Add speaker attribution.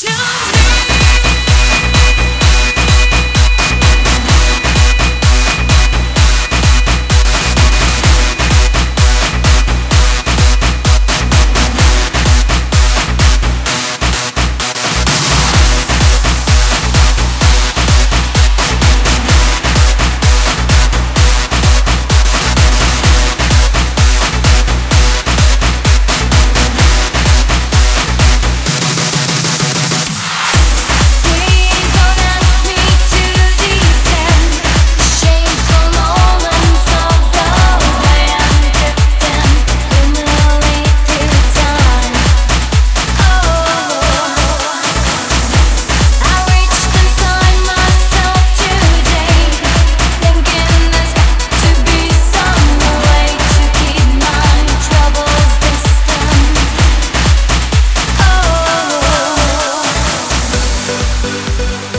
Speaker 1: to Thank you.